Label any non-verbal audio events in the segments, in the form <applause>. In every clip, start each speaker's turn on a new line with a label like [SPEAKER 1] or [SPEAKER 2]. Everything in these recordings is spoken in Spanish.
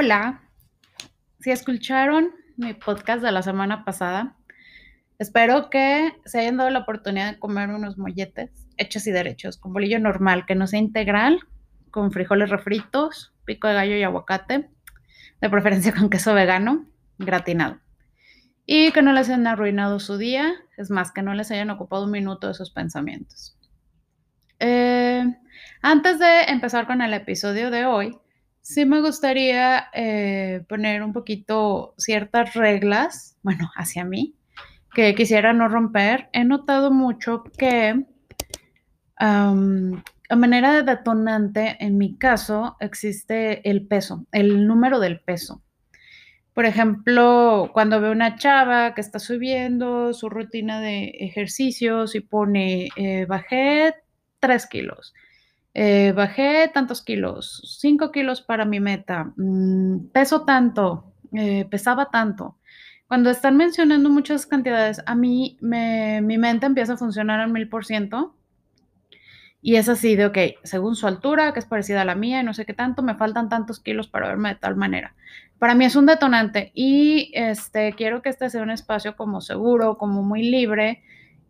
[SPEAKER 1] Hola, si escucharon mi podcast de la semana pasada, espero que se hayan dado la oportunidad de comer unos molletes hechos y derechos, con bolillo normal, que no sea integral, con frijoles refritos, pico de gallo y aguacate, de preferencia con queso vegano, gratinado. Y que no les hayan arruinado su día, es más, que no les hayan ocupado un minuto de sus pensamientos. Eh, antes de empezar con el episodio de hoy, sí me gustaría eh, poner un poquito ciertas reglas, bueno, hacia mí, que quisiera no romper. He notado mucho que a manera de detonante, en mi caso, existe el peso, el número del peso. Por ejemplo, cuando veo una chava que está subiendo su rutina de ejercicios y pone, eh, bajé 3 kilos, eh, bajé tantos kilos, 5 kilos para mi meta, mm, peso tanto, eh, pesaba tanto. Cuando están mencionando muchas cantidades, a mí mi mente empieza a funcionar al mil por ciento. Y es así de, ok, según su altura, que es parecida a la mía y no sé qué tanto, me faltan tantos kilos para verme de tal manera. Para mí es un detonante y este, quiero que este sea un espacio como seguro, como muy libre,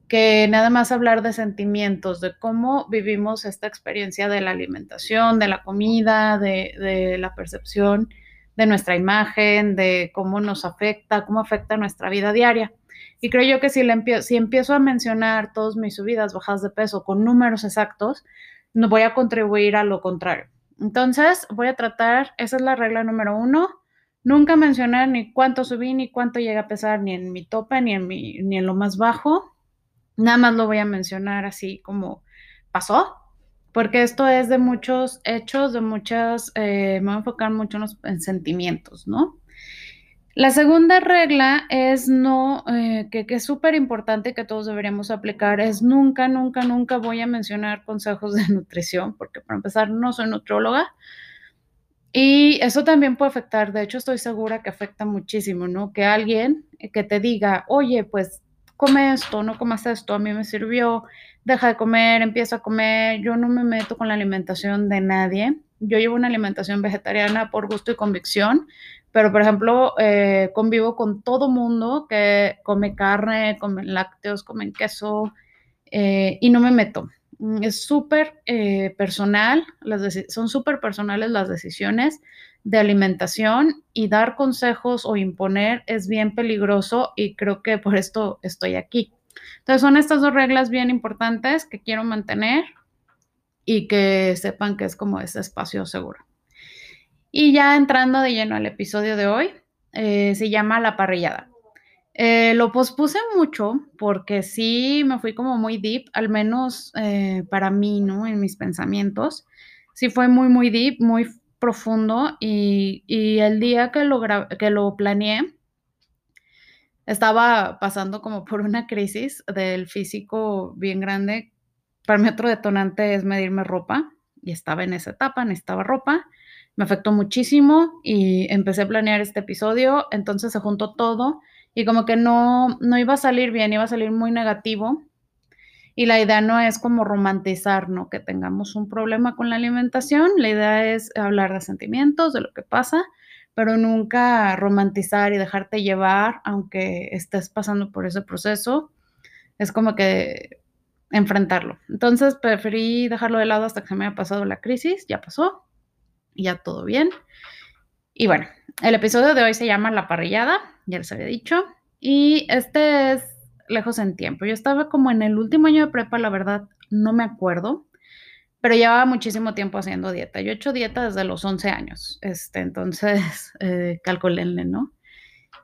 [SPEAKER 1] que nada más hablar de sentimientos, de cómo vivimos esta experiencia de la alimentación, de la comida, de, la percepción de nuestra imagen, de cómo nos afecta, cómo afecta nuestra vida diaria. Y creo yo que si, si empiezo a mencionar todas mis subidas, bajadas de peso con números exactos, no voy a contribuir a lo contrario. Entonces, voy a tratar, esa es la regla número uno, nunca mencionar ni cuánto subí, ni cuánto llega a pesar, ni en mi tope, ni en, mi, ni en lo más bajo, Nada más lo voy a mencionar así como pasó, porque esto es de muchos hechos, de muchas, eh, me voy a enfocar mucho en sentimientos, ¿no? La segunda regla es no, eh, que, que, es súper importante que todos deberíamos aplicar, es nunca, nunca, nunca voy a mencionar consejos de <laughs> nutrición, porque para empezar no soy nutrióloga. Y eso también puede afectar, de hecho estoy segura que afecta muchísimo, ¿no? Que alguien que te diga, oye, pues come esto, no comas esto, a mí me sirvió, deja de comer, empieza a comer, yo no me meto con la alimentación de nadie, yo llevo una alimentación vegetariana por gusto y convicción, pero por ejemplo, eh, convivo con todo mundo que come carne, come lácteos, come queso eh, y no me meto. Mm, es súper eh, personal, son súper personales las decisiones de alimentación y dar consejos o imponer es bien peligroso y creo que por esto estoy aquí. Entonces son estas dos reglas bien importantes que quiero mantener y que sepan que es como ese espacio seguro. Y ya entrando de lleno al episodio de hoy, eh, se llama La parrillada. Eh, lo pospuse mucho porque sí me fui como muy deep, al menos eh, para mí, ¿no? En mis pensamientos. Sí fue muy, muy deep, muy profundo y, el día que lo, que lo planeé, estaba pasando como por una crisis del físico bien grande. Para mí otro detonante es medirme ropa y estaba en esa etapa, necesitaba ropa. Me afectó muchísimo y empecé a planear este episodio, entonces se juntó todo y como que no, no iba a salir bien, iba a salir muy negativo y la idea no es como romantizar, ¿no? Que tengamos un problema con la alimentación. La idea es hablar de sentimientos, de lo que pasa, pero nunca romantizar y dejarte llevar, aunque estés pasando por ese proceso. Es como que enfrentarlo. Entonces preferí dejarlo de lado hasta que se me haya pasado la crisis. Ya pasó. Ya todo bien. Y bueno, el episodio de hoy se llama La parrillada, ya les había dicho. Y este es lejos en tiempo. Yo estaba como en el último año de prepa, la verdad, no me acuerdo, pero llevaba muchísimo tiempo haciendo dieta. Yo he hecho dieta desde los 11 años, este, entonces, <laughs> eh, calculenle, ¿no?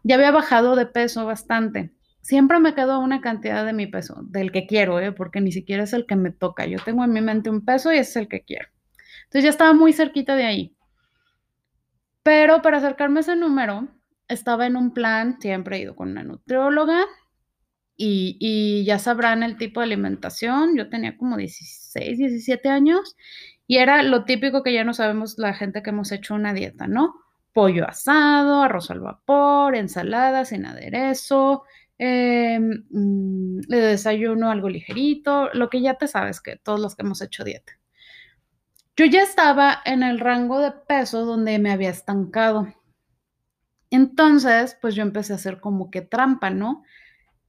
[SPEAKER 1] Ya había bajado de peso bastante. Siempre me quedo una cantidad de mi peso, del que quiero, ¿eh? porque ni siquiera es el que me toca. Yo tengo en mi mente un peso y es el que quiero. Entonces ya estaba muy cerquita de ahí. Pero para acercarme a ese número, estaba en un plan, siempre he ido con una nutrióloga, y, ya sabrán el tipo de alimentación. Yo tenía como 16, 17 años y era lo típico que ya no sabemos la gente que hemos hecho una dieta, ¿no? Pollo asado, arroz al vapor, ensalada sin aderezo, eh, desayuno algo ligerito, lo que ya te sabes que todos los que hemos hecho dieta. yo ya estaba en el rango de peso donde me había estancado. Entonces, pues yo empecé a hacer como que trampa, ¿no?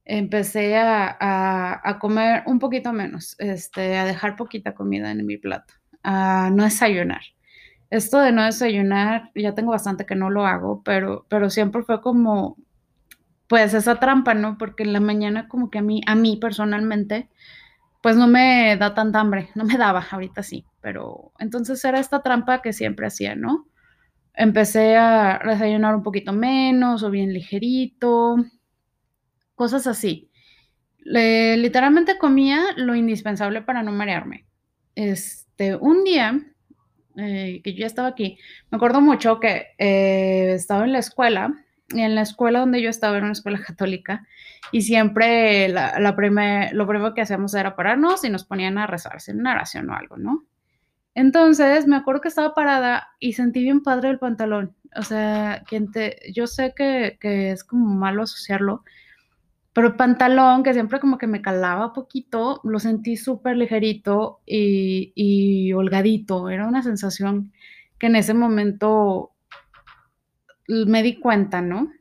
[SPEAKER 1] Empecé a, comer un poquito menos, este, a dejar poquita comida en mi plato, a no desayunar. Esto de no desayunar, ya tengo bastante que no lo hago, pero, pero siempre fue como, pues esa trampa, ¿no? Porque en la mañana como que a mí, a mí personalmente, pues no me da tanta hambre, no me daba, ahorita sí, pero entonces era esta trampa que siempre hacía, ¿no? Empecé a desayunar un poquito menos o bien ligerito, cosas así. literalmente comía lo indispensable para no marearme. Este, un día eh, que yo ya estaba aquí, me acuerdo mucho que eh, estaba en la escuela y en la escuela donde yo estaba era una escuela <laughs> católica y siempre la, la lo primero que hacíamos era pararnos y nos ponían a rezar, hacer una oración o algo, ¿no? Entonces me acuerdo que estaba parada y sentí bien padre el pantalón. O sea, quien te, yo sé que, que es como malo asociarlo, pero el pantalón, que siempre como que me calaba poquito, lo sentí súper ligerito y, y holgadito. Era una sensación que en ese momento me di cuenta, ¿no?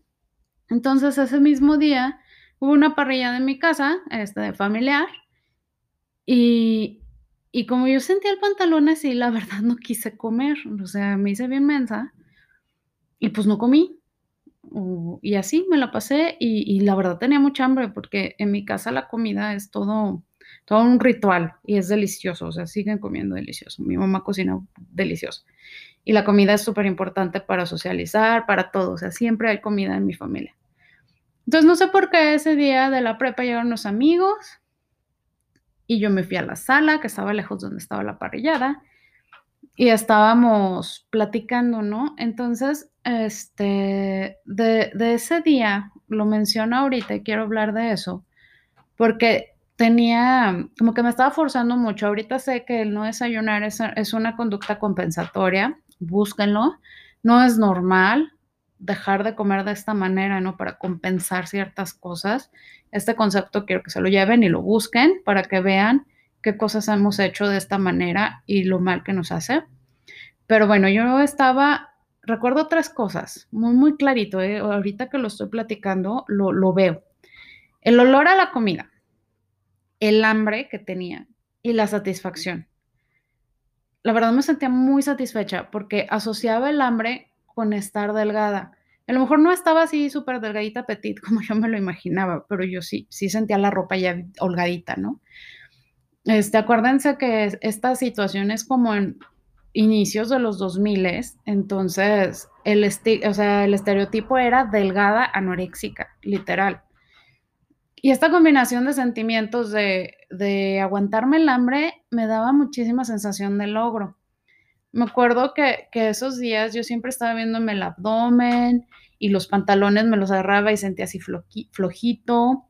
[SPEAKER 1] Entonces ese mismo día hubo una parrilla en mi casa, este, de familiar, y, y como yo sentía el pantalón así, la <laughs> verdad no quise comer, o sea, me hice bien mensa y pues no comí. Y así me la pasé y, la verdad tenía mucha hambre porque en mi casa la comida es todo, todo un ritual y es delicioso, o sea, siguen comiendo delicioso. Mi mamá cocina delicioso. Y la comida es súper importante para socializar, para todo. O sea, siempre hay comida en mi familia. Entonces, no sé por qué ese día de la prepa llegaron los amigos y yo me fui a la sala, que estaba lejos donde estaba la parrillada, y estábamos platicando, ¿no? Entonces, este, de, ese día, lo menciono ahorita y quiero hablar de eso, porque tenía, como que me estaba forzando mucho. Ahorita sé que el no desayunar es, es una conducta compensatoria búsquenlo. No es normal dejar de comer de esta manera, ¿no? Para compensar ciertas cosas. Este concepto quiero que se lo lleven y lo busquen para que vean qué cosas hemos hecho de esta manera y lo mal que nos hace. Pero bueno, yo estaba, recuerdo tres cosas, muy, muy clarito, ¿eh? ahorita que lo estoy platicando, lo, lo veo. El olor a la comida, el hambre que tenía y la satisfacción la verdad me sentía muy satisfecha porque asociaba el hambre con estar delgada. A lo mejor no estaba así súper delgadita, petit, <laughs> como yo me lo imaginaba, pero yo sí, sí sentía la ropa ya holgadita, ¿no? Este, acuérdense que esta situación es como en inicios de los 2000, entonces el, o sea, el estereotipo era delgada anoréxica, literal. Y esta combinación de sentimientos de, aguantarme el hambre me daba muchísima sensación de logro. Me acuerdo que, esos días yo siempre estaba viéndome el abdomen y los pantalones me los agarraba y sentía así flojito.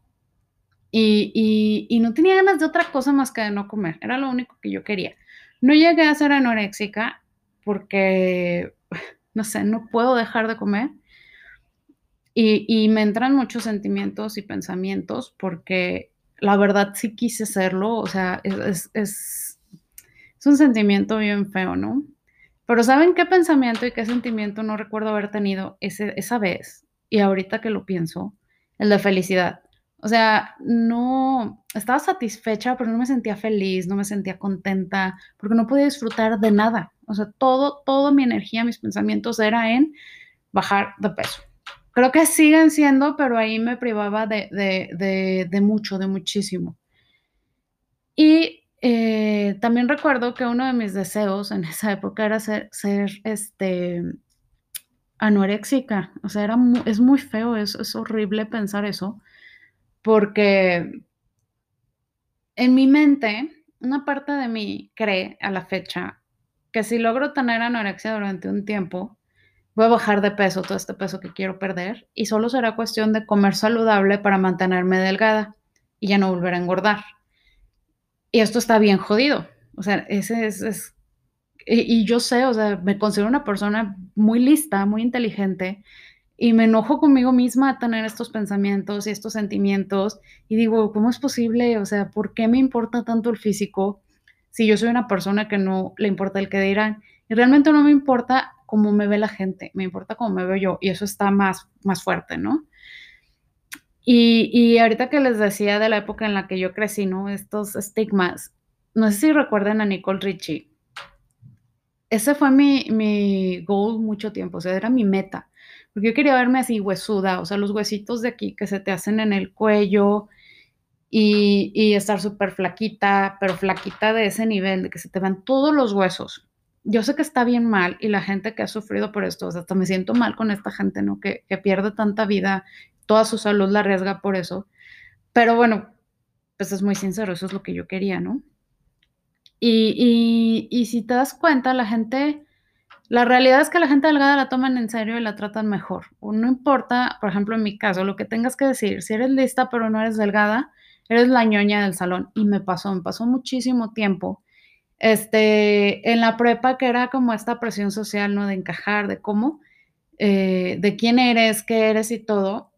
[SPEAKER 1] Y, y, no tenía ganas de otra cosa más que de no comer. Era lo único que yo quería. No llegué a ser anoréxica porque, <laughs> no sé, no puedo dejar de comer y, me entran muchos sentimientos y pensamientos porque la verdad sí quise serlo, o sea, es, es, un sentimiento bien feo, ¿no? Pero ¿saben qué pensamiento y qué sentimiento no recuerdo haber tenido ese, esa vez? Y ahorita que lo pienso, el de felicidad. O sea, no, estaba satisfecha, pero no me sentía feliz, no me sentía contenta, porque no podía disfrutar de nada. O sea, todo, toda mi energía, mis pensamientos era en bajar de peso. Creo que siguen siendo, pero ahí me privaba de, mucho, de muchísimo. Y eh, también recuerdo que uno de mis deseos en esa época era ser, ser este, anoréxica. O sea, era es muy feo, es, es horrible pensar eso, porque en mi mente, una parte de mí cree a la fecha que si logro tener anorexia durante un tiempo, voy a bajar de peso, todo este peso que quiero perder, y solo será cuestión de comer saludable para mantenerme delgada y ya no volver a engordar. Y esto está bien jodido. O sea, ese es, y, yo sé, o sea, me considero una persona muy lista, muy inteligente, y me enojo conmigo misma a tener estos pensamientos y estos sentimientos, y digo, ¿cómo es posible? O sea, ¿por qué me importa tanto el físico? si yo soy una persona que no le importa el que dirán. Y realmente no me importa cómo me ve la gente, me importa cómo me veo yo y eso está más, más fuerte, ¿no? Y, y ahorita que les decía de la época en la que yo crecí, ¿no? Estos estigmas, no sé si recuerdan a Nicole Richie. Ese fue mi, mi goal mucho tiempo, o sea, era mi meta, porque yo quería verme así huesuda, o sea, los huesitos de aquí que se te hacen en el cuello, y, estar súper flaquita, pero flaquita de ese nivel, de que se te van todos los huesos. Yo sé que está bien mal y la gente que ha sufrido por esto, o sea, hasta me siento mal con esta gente, ¿no? Que, pierde tanta vida, toda su salud la arriesga por eso. Pero bueno, pues es muy sincero, eso es lo que yo quería, ¿no? Y, y, si te das cuenta, la gente, la realidad es que la gente delgada la toman en serio y la tratan mejor. no importa, por ejemplo, en mi caso, lo que tengas que decir, si eres lista pero no eres delgada, eres la ñoña del salón. Y me pasó, me pasó muchísimo tiempo. Este, en la prepa, que era como esta presión social, ¿no? De encajar, de cómo, eh, de quién eres, qué eres y todo.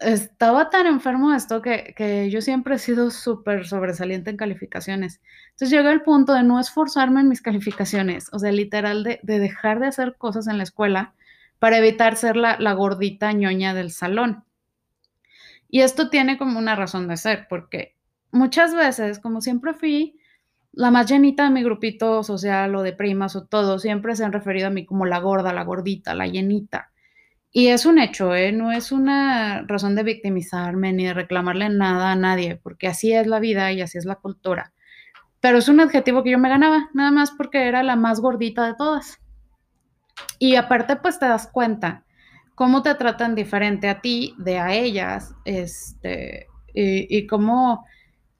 [SPEAKER 1] Estaba tan enfermo de esto que, que yo siempre he sido súper sobresaliente en calificaciones. Entonces llegué al punto de no esforzarme en mis calificaciones, o sea, literal de, de dejar de hacer cosas en la escuela para evitar ser la, la gordita ñoña del salón. Y esto tiene como una razón de ser, porque muchas veces, como siempre fui la más llenita de mi grupito social o de primas o todo, siempre se han referido a mí como la gorda, la gordita, la llenita. Y es un hecho, ¿eh? no es una razón de victimizarme ni de reclamarle nada a nadie, porque así es la vida y así es la cultura. Pero es un adjetivo que yo me ganaba, nada más porque era la más gordita de todas. Y aparte, pues te das cuenta cómo te tratan diferente a ti de a ellas, este, y, cómo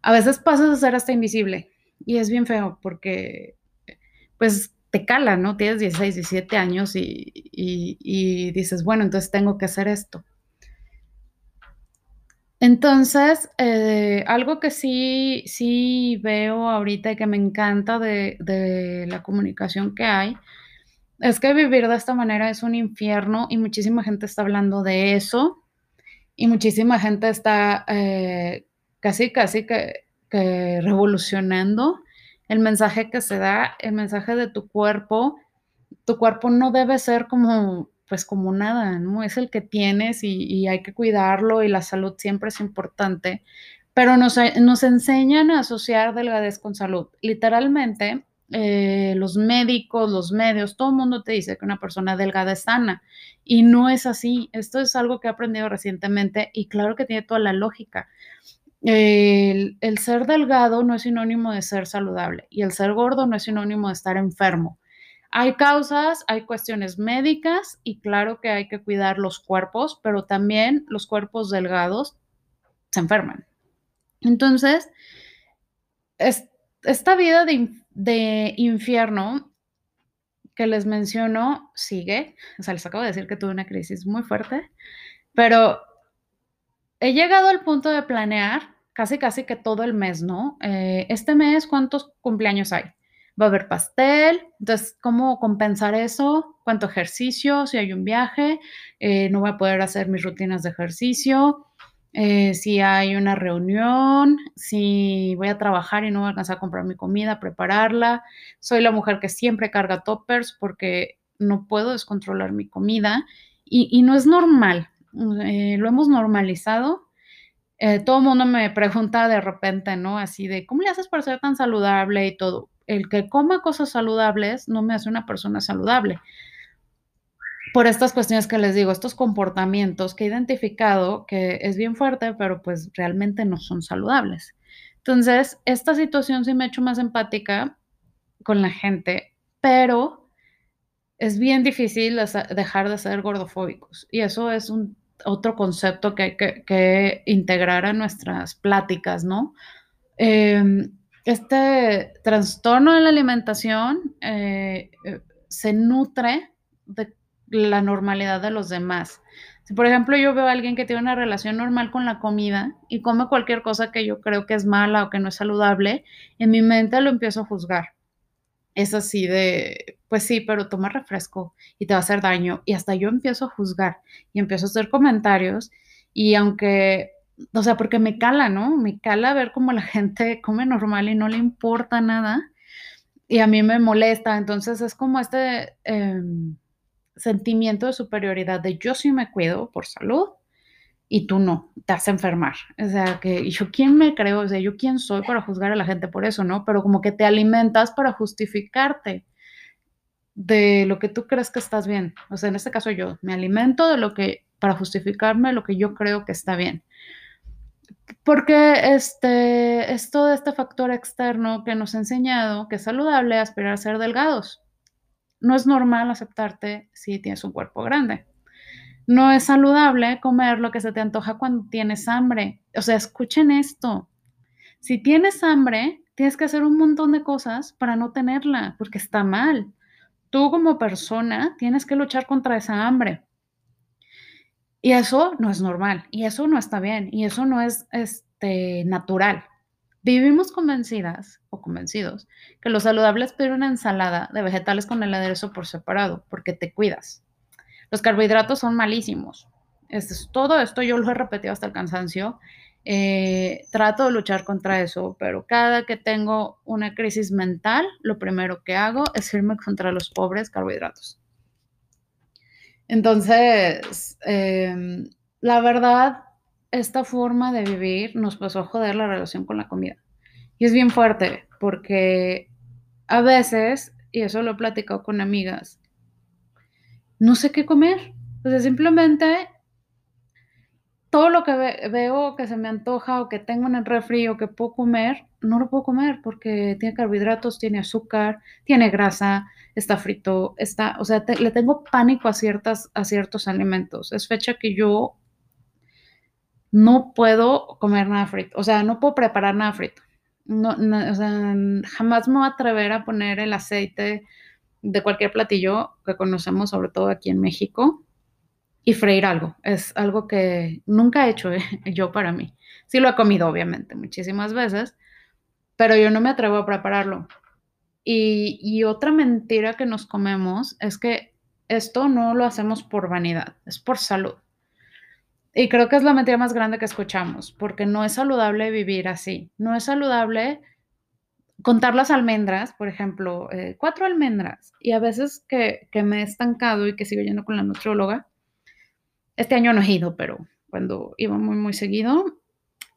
[SPEAKER 1] a veces pasas a ser hasta invisible. Y es bien feo porque, pues, te cala, ¿no? Tienes 16, 17 años y, dices, bueno, entonces tengo que hacer esto. Entonces, eh, algo que sí, sí veo ahorita y que me encanta de, de la comunicación que hay es que vivir de esta manera es un infierno y muchísima gente está hablando de eso y muchísima gente está eh, casi, casi que, revolucionando el mensaje que se da, el mensaje de tu cuerpo. Tu cuerpo no debe ser como, pues como nada, ¿no? Es el que tienes y, hay que cuidarlo y la salud siempre es importante, pero nos, nos enseñan a asociar delgadez con salud. Literalmente, eh, los médicos, los medios, todo el mundo te dice que una persona delgada es sana y no es así. Esto es algo que he aprendido recientemente y claro que tiene toda la lógica. El, ser delgado no es sinónimo de ser saludable y el ser gordo no es sinónimo de estar enfermo. Hay causas, hay cuestiones médicas y claro que hay que cuidar los cuerpos, pero también los cuerpos delgados se enferman. Entonces, esta vida de de infierno que les menciono sigue. O sea, les acabo de decir que tuve una crisis muy fuerte, pero he llegado al punto de planear casi, casi que todo el mes, ¿no? Eh, este mes, ¿cuántos cumpleaños hay? Va a haber pastel, entonces, ¿cómo compensar eso? ¿Cuánto ejercicio? Si hay un viaje, eh, no voy a poder hacer mis rutinas de ejercicio. Eh, si hay una reunión, si voy a trabajar y no voy a alcanzar a comprar mi comida, prepararla. Soy la mujer que siempre carga toppers porque no puedo descontrolar mi comida y, no es normal. Lo hemos normalizado. Eh, todo el mundo me pregunta de repente, ¿no? Así de, ¿cómo le haces para ser tan saludable y todo? El que coma cosas saludables no me hace una persona saludable por estas cuestiones que les digo, estos comportamientos que he identificado que es bien fuerte, pero pues realmente no son saludables. Entonces, esta situación sí me ha hecho más empática con la gente, pero es bien difícil dejar de ser gordofóbicos. Y eso es un otro concepto que hay que, integrar a nuestras pláticas, ¿no? Em, este trastorno de la alimentación eh, eh, se nutre de la normalidad de los demás. Si, por ejemplo, yo veo a alguien que tiene una relación normal con la comida y come cualquier cosa que yo creo que es mala o que no es saludable, en mi mente lo empiezo a juzgar. Es así de, pues sí, pero toma refresco y te va a hacer daño. Y hasta yo empiezo a juzgar y empiezo a hacer comentarios. Y aunque, o sea, porque me cala, ¿no? Me cala ver cómo la <laughs> gente come normal y no le importa nada y a mí me molesta. Entonces es como este em, sentimiento de superioridad de yo sí me cuido por salud y tú no, te hace enfermar. O sea, que yo quién me creo, o sea, yo quién soy para juzgar a la gente por eso, ¿no? Pero como que te alimentas para justificarte de lo que tú crees que estás bien. O sea, en este caso yo me alimento de lo que, para justificarme lo que yo creo que está bien. Porque este, es todo este factor externo que nos ha enseñado que es saludable aspirar a ser delgados. No es normal aceptarte si tienes un cuerpo grande. No es saludable comer lo que se te antoja cuando tienes hambre. O sea, escuchen esto. Si tienes hambre, tienes que hacer un montón de cosas para no tenerla, porque está mal. Tú como persona tienes que luchar contra esa hambre. Y eso no es normal, y eso no está bien, y eso no es este, natural. Vivimos convencidas o convencidos que lo saludable es pedir una ensalada de vegetales con el aderezo por separado, porque te cuidas. Los carbohidratos son malísimos. es, todo esto yo lo he repetido hasta el cansancio. Eh, trato de luchar contra eso, pero cada que tengo una crisis mental, lo primero que hago es irme contra los pobres carbohidratos. Entonces, em, la verdad, esta forma de vivir nos pasó a joder la relación con la comida. Y es bien fuerte porque a veces, y eso lo he platicado con amigas, no sé qué comer. O simplemente todo lo que veo que se me antoja o que tengo en el refri o que puedo comer, no lo puedo comer porque tiene carbohidratos, tiene azúcar, tiene grasa, está frito, está, o sea, le tengo pánico a, ciertas, a ciertos alimentos. Es fecha que yo no puedo comer nada frito, o sea, no puedo preparar nada frito. No, o sea, jamás me voy a atrever a poner el aceite de cualquier platillo que conocemos, sobre todo aquí en México, y freír algo. Es algo que nunca he hecho ¿eh? <laughs> yo para mí. Sí lo he comido, obviamente, muchísimas veces, pero yo no me atrevo a prepararlo. Y, y, otra mentira que nos comemos es que esto no lo hacemos por vanidad, es por salud. Y creo que es la mentira más grande que escuchamos, porque no es saludable vivir así. No es saludable contar las almendras, por ejemplo, eh, cuatro almendras. Y a veces que, que me he estancado y que sigo yendo con la nutrióloga, este año no he ido, pero cuando iba muy, muy seguido,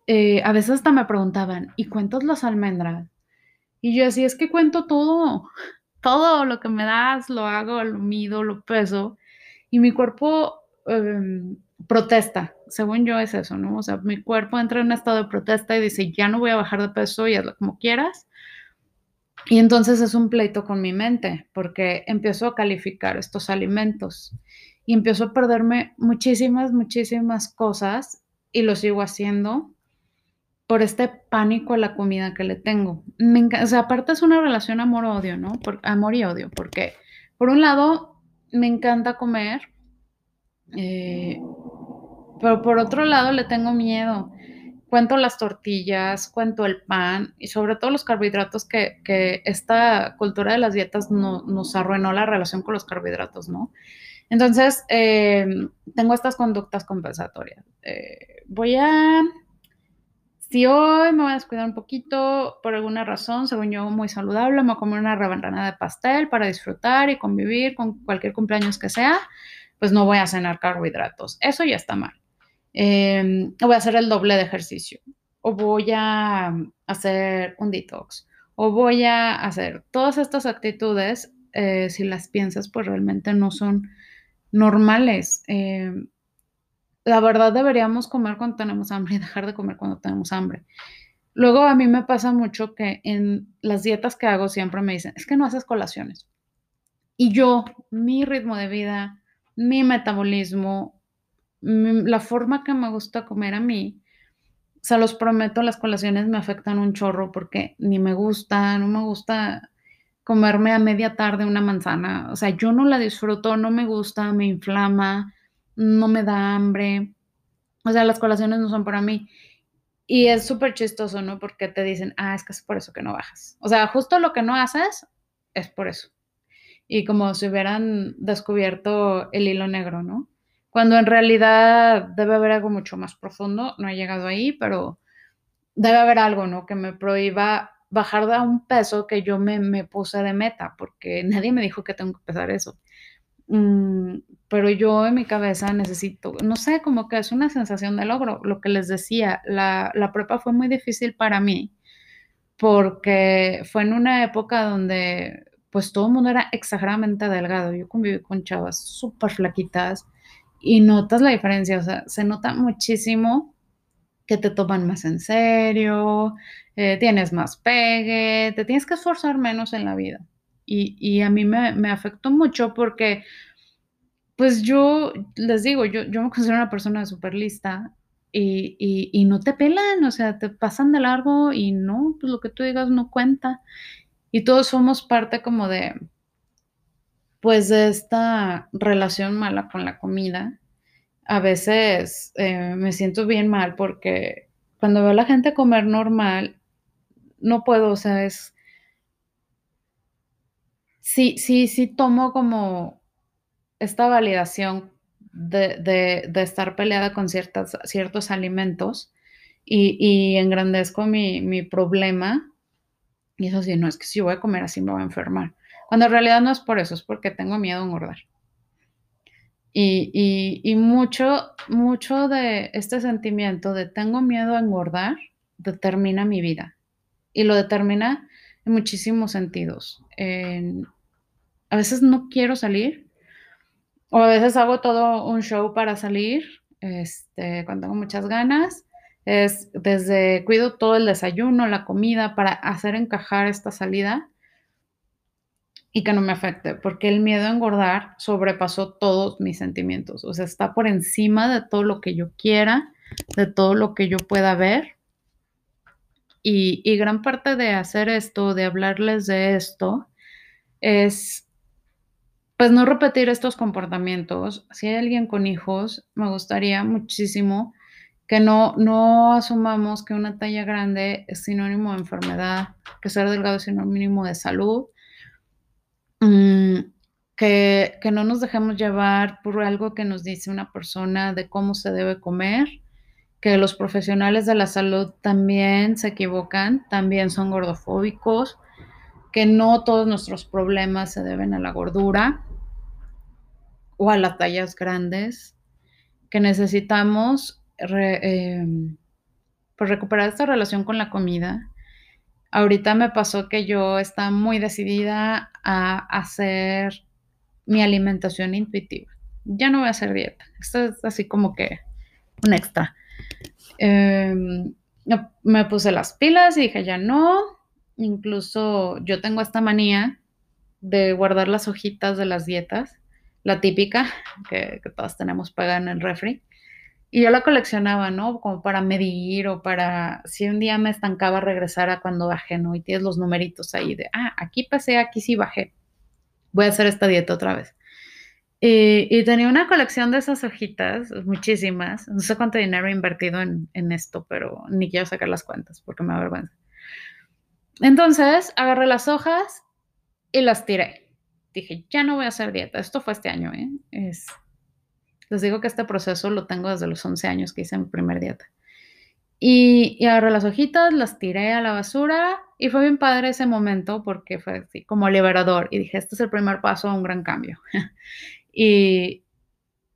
[SPEAKER 1] eh, a veces hasta me preguntaban, ¿y cuentas las almendras? Y yo así, es que cuento todo, todo lo que me das, lo hago, lo mido, lo peso, y mi cuerpo em, protesta, según yo es eso, ¿no? O sea, mi cuerpo entra en un estado de protesta y dice, ya no voy a bajar de peso y hazlo como quieras. Y entonces es un pleito con mi mente, porque empiezo a calificar estos alimentos y empiezo a perderme muchísimas, muchísimas cosas y lo sigo haciendo por este pánico a la comida que le tengo. O sea, aparte es una relación amor-odio, ¿no? Por, amor y odio, porque por un lado me encanta comer, eh, pero por otro lado le tengo miedo. Cuento las tortillas, cuento el pan y sobre todo los carbohidratos que, que esta cultura de las dietas no, nos arruinó la relación con los carbohidratos, ¿no? Entonces, eh, tengo estas conductas compensatorias. Eh, voy a, si hoy me voy a descuidar un poquito por alguna razón, según yo, muy saludable, me voy a comer una rebanada de pastel para disfrutar y convivir con cualquier cumpleaños que sea, pues no voy a cenar carbohidratos. Eso ya está mal. Eh, voy a hacer el doble de ejercicio o voy a hacer un detox o voy a hacer todas estas actitudes, si las piensas, pues realmente no son normales. Eh, la verdad deberíamos comer cuando tenemos hambre y dejar de comer cuando tenemos hambre. Luego a mí me pasa mucho que en las dietas que hago siempre me dicen, es que no haces colaciones. Y yo, mi ritmo de vida, mi metabolismo, la forma que me gusta comer a mí, se los prometo, las colaciones me afectan un chorro porque ni me gusta, no me gusta comerme a media tarde una manzana. O sea, yo no la disfruto, no me gusta, me inflama, no me da hambre. O sea, las colaciones no son para mí. Y es súper chistoso, ¿no? Porque te dicen, ah, es que es por eso que no bajas. O sea, justo lo que no haces es por eso. Y como si hubieran descubierto el hilo negro, ¿no? Cuando en realidad debe haber algo mucho más profundo. No he llegado ahí, pero debe haber algo, ¿no? Que me prohíba bajar de un peso que yo me, me, puse de meta, porque <laughs> nadie me dijo que tengo que pesar eso. Mm, pero yo en mi cabeza necesito, no sé, como que es una sensación de logro. Lo que les decía, la, la prepa fue muy difícil para mí porque fue en una época donde pues todo el mundo era exageradamente delgado. Yo conviví con chavas súper flaquitas y notas la diferencia, o sea, se nota muchísimo que te toman más en serio, eh, tienes más pegue, te tienes que esforzar menos en la vida. Y, y a mí me, me, afectó mucho porque, pues yo les digo, yo, yo me considero una persona súper lista y, y, y, no te pelan, o sea, te pasan de largo y no, pues lo que tú digas no cuenta. Y todos somos parte como de, pues de esta relación mala con la comida. A veces eh, me siento bien mal porque cuando veo a la gente comer normal, no puedo, o sea, es... Sí, sí, sí tomo como esta validación de, de, estar peleada con ciertas, ciertos alimentos y, y engrandezco mi, mi, problema. Y eso sí, no es que si voy a comer así me voy a enfermar. Cuando en realidad no es por eso, es porque tengo miedo a engordar. Y, y, y mucho, mucho de este sentimiento de tengo miedo a engordar determina mi vida y lo determina en muchísimos sentidos. En, a veces no quiero salir o a veces hago todo un show para salir este, cuando tengo muchas ganas. Es desde cuido todo el desayuno, la comida para hacer encajar esta salida y que no me afecte, porque el miedo a engordar sobrepasó todos mis sentimientos. O sea, está por encima de todo lo que yo quiera, de todo lo que yo pueda ver. Y, y, gran parte de hacer esto, de hablarles de esto, es pues no repetir estos comportamientos. Si hay alguien con hijos, me gustaría muchísimo que no, no asumamos que una talla grande es sinónimo de enfermedad, que ser delgado es sinónimo de salud, mm, que, que no nos dejemos llevar por algo que nos dice una persona de cómo se debe comer, que los profesionales de la salud también se equivocan, también son gordofóbicos, que no todos nuestros problemas se deben a la gordura o a las tallas grandes, que necesitamos eh, pues recuperar esta relación con la comida. Ahorita me pasó que yo estaba muy decidida a hacer mi alimentación intuitiva. Ya no voy a hacer dieta. Esto es así como que un extra. Eh, me puse las pilas y dije, ya no, Incluso yo tengo esta manía de guardar las hojitas de las dietas, la típica que, que todas tenemos pagada en el refri. Y yo la coleccionaba, ¿no? Como para medir o para, si un día me estancaba, regresar a cuando bajé, ¿no? Y tienes los numeritos ahí de, ah, aquí pasé, aquí sí bajé. Voy a hacer esta dieta otra vez. Y, y, tenía una colección de esas hojitas, muchísimas. No sé cuánto dinero he invertido en, en esto, pero ni quiero sacar las cuentas porque me avergüenza. Entonces agarré las hojas y las tiré. Dije, ya no voy a hacer dieta. Esto fue este año, ¿eh? Es, les digo que este proceso lo tengo desde los 11 años que hice mi primer dieta. Y, y, agarré las hojitas, las tiré a la basura y fue bien padre ese momento porque fue así como liberador. Y dije, este es el primer paso a un gran cambio. <laughs> y,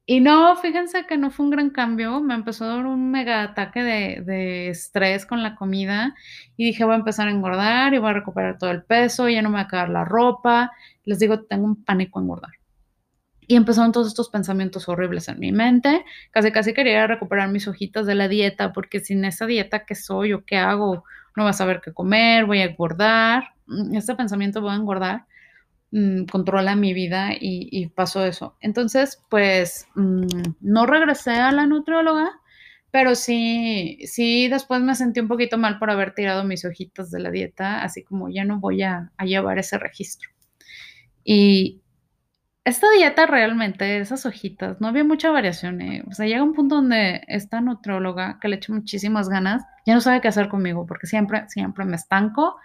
[SPEAKER 1] y no, fíjense que no fue un gran cambio, me empezó a dar un mega ataque de, de, estrés con la comida y dije voy a empezar a engordar y voy a recuperar todo el peso, ya no me va a caer la ropa, les digo, tengo un pánico a engordar. Y empezaron todos estos pensamientos horribles en mi mente, casi casi quería recuperar mis hojitas de la dieta, porque sin esa dieta, ¿qué soy o qué hago? No vas a saber qué comer, voy a engordar, este pensamiento voy a engordar mmm, controla mi vida y, y, pasó eso. Entonces, pues mmm, no regresé a la nutrióloga, pero sí, sí, después me sentí un poquito mal por haber tirado mis hojitas de la dieta, así como ya no voy a, a llevar ese registro. Y esta dieta realmente, esas hojitas, no había mucha variación. ¿eh? O sea, llega un punto donde esta nutrióloga, que le echo muchísimas ganas, ya no sabe qué hacer conmigo, porque siempre, siempre me estanco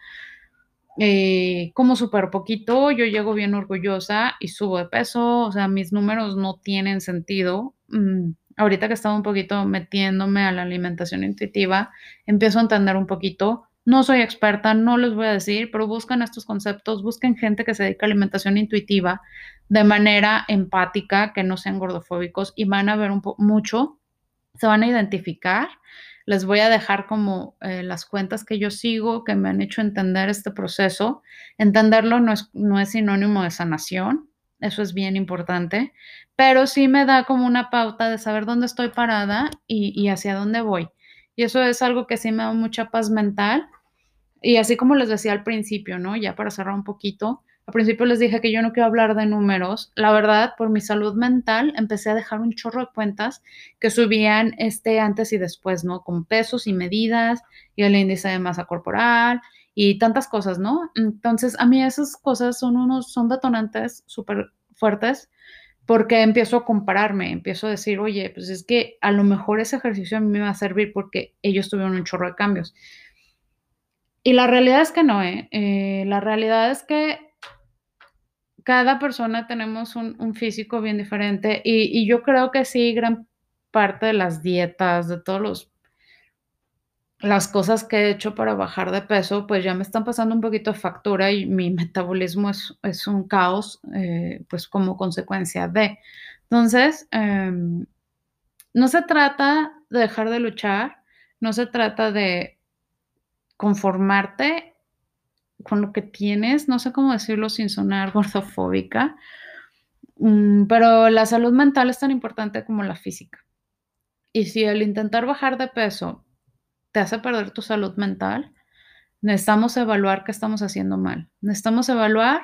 [SPEAKER 1] eh, como súper poquito, yo llego bien orgullosa y subo de peso, o sea, mis números no tienen sentido. Mm, ahorita que estaba un poquito metiéndome a la alimentación intuitiva, empiezo a entender un poquito No soy experta, no les voy a decir, pero buscan estos conceptos, busquen gente que se dedica a alimentación intuitiva de manera empática, que no sean gordofóbicos y van a ver un mucho, se van a identificar. Les voy a dejar como eh, las cuentas que yo sigo, que me han hecho entender este proceso. Entenderlo no es, no es sinónimo de sanación, eso es bien importante, pero sí me da como una pauta de saber dónde estoy parada y hacia dónde voy. Y eso es algo que sí me da mucha paz mental. Y así como les decía al principio, ¿no? Ya para cerrar un poquito, al principio les dije que yo no quiero hablar de números. La verdad, por mi salud mental, empecé a dejar un chorro de cuentas que subían este antes y después, ¿no? Con pesos y medidas y el índice de masa corporal y tantas cosas, ¿no? Entonces, a mí esas cosas son unos, son detonantes súper fuertes porque empiezo a compararme, empiezo a decir, oye, pues es que a lo mejor ese ejercicio a mí me va a servir porque ellos tuvieron un chorro de cambios. Y la realidad es que no, ¿eh? eh la realidad es que cada persona tenemos un, físico bien diferente y, y, yo creo que sí, gran parte de las dietas, de todos los las cosas que he hecho para bajar de peso, pues ya me están pasando un poquito de factura y mi <laughs> metabolismo es, es un caos, eh, pues como consecuencia de. Entonces, eh, no se trata de dejar de luchar, no se trata de conformarte con lo que tienes, no sé cómo decirlo sin sonar <laughs> gordofóbica, mm, pero la salud mental es tan importante como la física. Y si el intentar bajar de peso te hace perder tu salud mental, necesitamos evaluar qué estamos haciendo mal. Necesitamos evaluar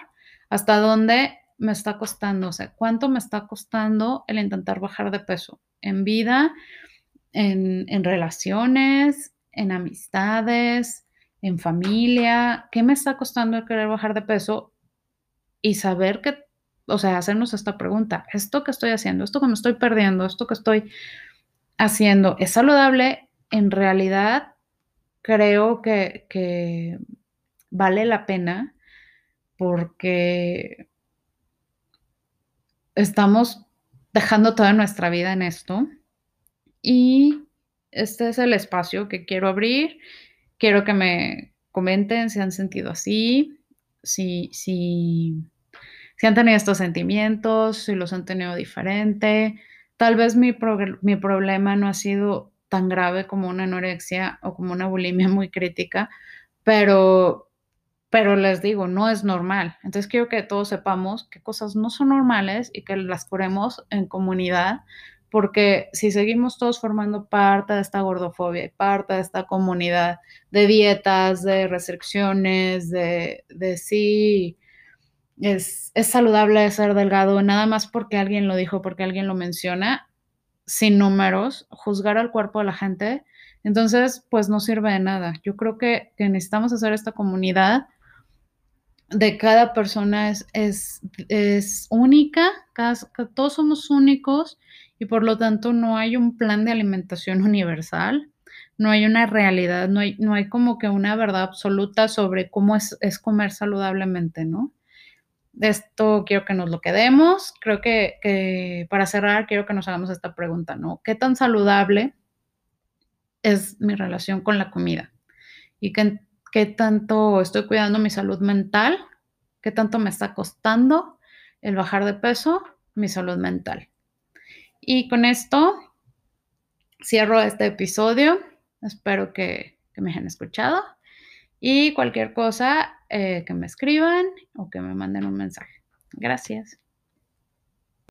[SPEAKER 1] hasta dónde me está costando, o sea, cuánto me está costando el intentar bajar de peso en vida, en, en relaciones, en amistades, en familia, qué me está costando el querer bajar de peso y saber que, o sea, hacernos esta pregunta, esto que estoy haciendo, esto que me estoy perdiendo, esto que estoy haciendo, ¿es saludable? En realidad creo que, vale la pena porque estamos dejando toda nuestra vida en esto y este es el espacio que quiero abrir. Quiero que me comenten si han sentido así, si, si, si han tenido estos sentimientos, si los han tenido diferente. Tal vez mi, mi problema no ha sido tan grave como una anorexia o como una bulimia <laughs> muy crítica, pero, pero les digo, no es normal. Entonces quiero que todos sepamos qué cosas no son normales y que las curemos en comunidad, porque si seguimos todos formando parte de esta gordofobia y parte de esta comunidad de dietas, de restricciones, de, de sí, es, es saludable ser delgado, nada más porque alguien lo dijo, porque alguien lo menciona, sin números, juzgar al cuerpo de la gente, entonces pues no sirve de nada. Yo creo que, necesitamos hacer esta comunidad de cada persona es, es, única, todos somos únicos y por lo tanto no hay un plan de alimentación <laughs> universal, no hay una realidad, no hay, no hay como que una verdad absoluta sobre cómo es, es comer saludablemente, ¿no? Esto quiero que nos lo quedemos. Creo que, para cerrar, quiero que nos hagamos esta pregunta, ¿no? ¿Qué tan saludable es mi relación con la comida? ¿Y qué, qué tanto estoy cuidando mi salud mental? ¿Qué tanto me está costando el bajar de peso? Mi salud mental. Y con esto cierro este episodio. Espero que, que me hayan escuchado. Y cualquier cosa, eh, que me escriban o que me manden un mensaje. Gracias.